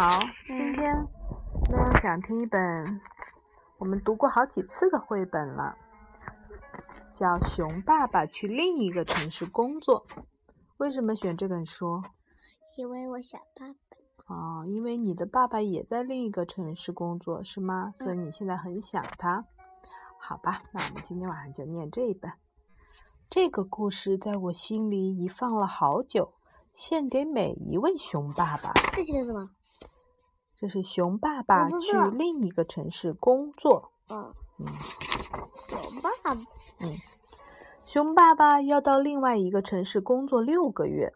好，今天呢想听一本我们读过好几次的绘本了，叫《熊爸爸去另一个城市工作》。为什么选这本书？因为我想爸爸。哦，因为你的爸爸也在另一个城市工作，是吗？所以你现在很想他。好吧，那我们今天晚上就念这一本。这个故事在我心里已放了好久，献给每一位熊爸爸。这是什么？这是熊爸爸去另一个城市工作。嗯嗯，熊爸爸。嗯，熊爸爸要到另外一个城市工作六个月，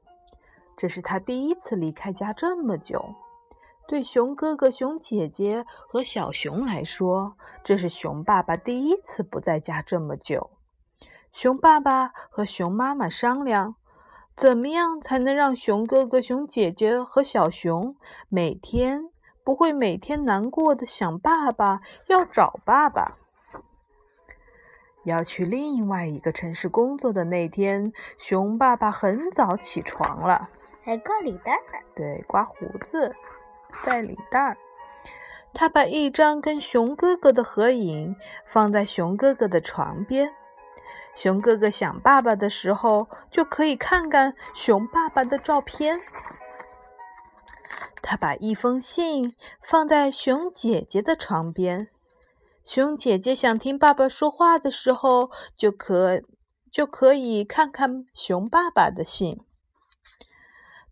这是他第一次离开家这么久。对熊哥哥、熊姐姐和小熊来说，这是熊爸爸第一次不在家这么久。熊爸爸和熊妈妈商量，怎么样才能让熊哥哥、熊姐姐和小熊每天不会每天难过的想爸爸，要找爸爸。要去另外一个城市工作的那天，熊爸爸很早起床了，还挂领带。对，刮胡子，戴领带。他把一张跟熊哥哥的合影放在熊哥哥的床边。熊哥哥想爸爸的时候，就可以看看熊爸爸的照片。他把一封信放在熊姐姐的床边，熊姐姐想听爸爸说话的时候，就可就可以看看熊爸爸的信。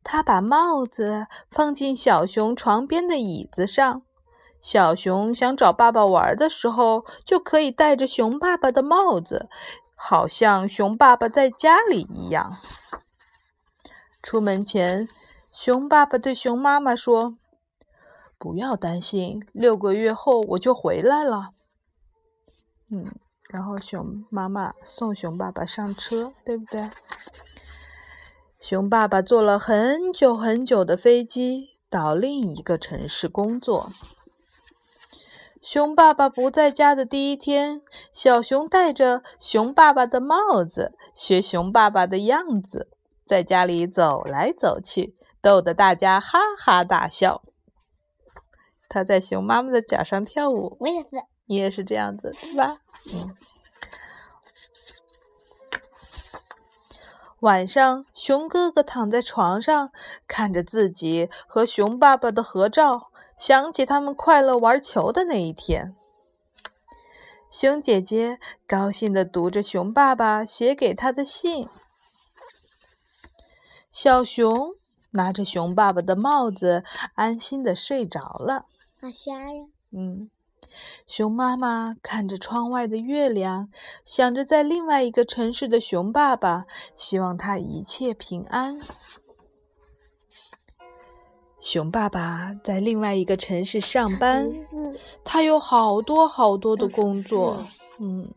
他把帽子放进小熊床边的椅子上，小熊想找爸爸玩的时候，就可以戴着熊爸爸的帽子。好像熊爸爸在家里一样。出门前，熊爸爸对熊妈妈说：“不要担心，六个月后我就回来了。”嗯，然后熊妈妈送熊爸爸上车，对不对？熊爸爸坐了很久很久的飞机到另一个城市工作。熊爸爸不在家的第一天，小熊戴着熊爸爸的帽子，学熊爸爸的样子，在家里走来走去，逗得大家哈哈大笑。他在熊妈妈的脚上跳舞，我也是，你也是这样子，对吧？嗯。晚上，熊哥哥躺在床上，看着自己和熊爸爸的合照。想起他们快乐玩球的那一天，熊姐姐高兴地读着熊爸爸写给她的信。小熊拿着熊爸爸的帽子，安心的睡着了。好瞎呀！嗯，熊妈妈看着窗外的月亮，想着在另外一个城市的熊爸爸，希望他一切平安。熊爸爸在另外一个城市上班，他有好多好多的工作。嗯，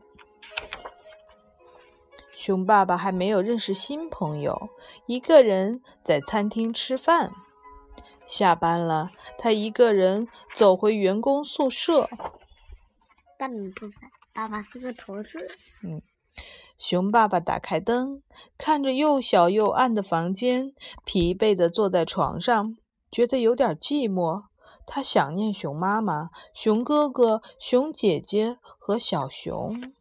熊爸爸还没有认识新朋友，一个人在餐厅吃饭。下班了，他一个人走回员工宿舍。爸爸不在，爸爸是个同事。嗯，熊爸爸打开灯，看着又小又暗的房间，疲惫地坐在床上。觉得有点寂寞，他想念熊妈妈、熊哥哥、熊姐姐和小熊。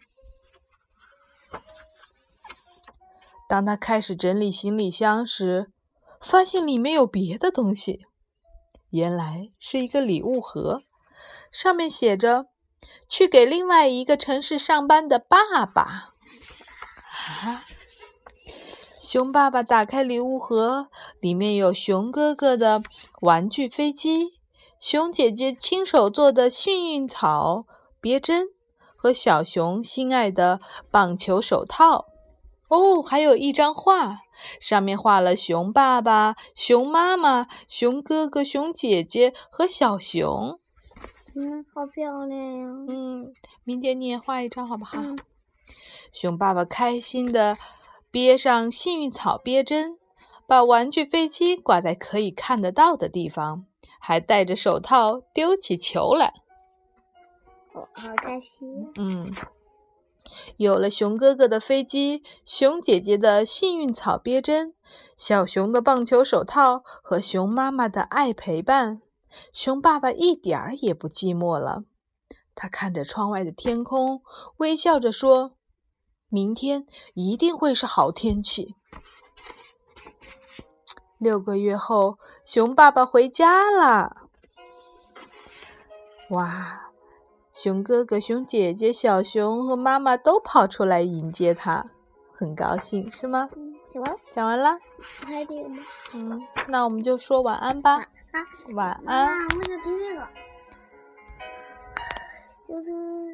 当他开始整理行李箱时，发现里面有别的东西。原来是一个礼物盒，上面写着“去给另外一个城市上班的爸爸”。啊！熊爸爸打开礼物盒，里面有熊哥哥的玩具飞机、熊姐姐亲手做的幸运草别针和小熊心爱的棒球手套。哦，还有一张画，上面画了熊爸爸、熊妈妈、熊哥哥、熊姐姐和小熊。嗯，好漂亮呀！嗯，明天你也画一张好不好？熊爸爸开心的。憋上幸运草憋针，把玩具飞机挂在可以看得到的地方，还戴着手套丢起球来。我好开心！嗯，有了熊哥哥的飞机、熊姐姐的幸运草别针、小熊的棒球手套和熊妈妈的爱陪伴，熊爸爸一点儿也不寂寞了。他看着窗外的天空，微笑着说：“明天一定会是好天气。”六个月后，熊爸爸回家了。哇！熊哥哥、熊姐姐、小熊和妈妈都跑出来迎接他，很高兴，是吗？讲完，讲完了。还有这个吗？嗯，那我们就说晚安吧。啊，晚安。啊，我想听这个，就是。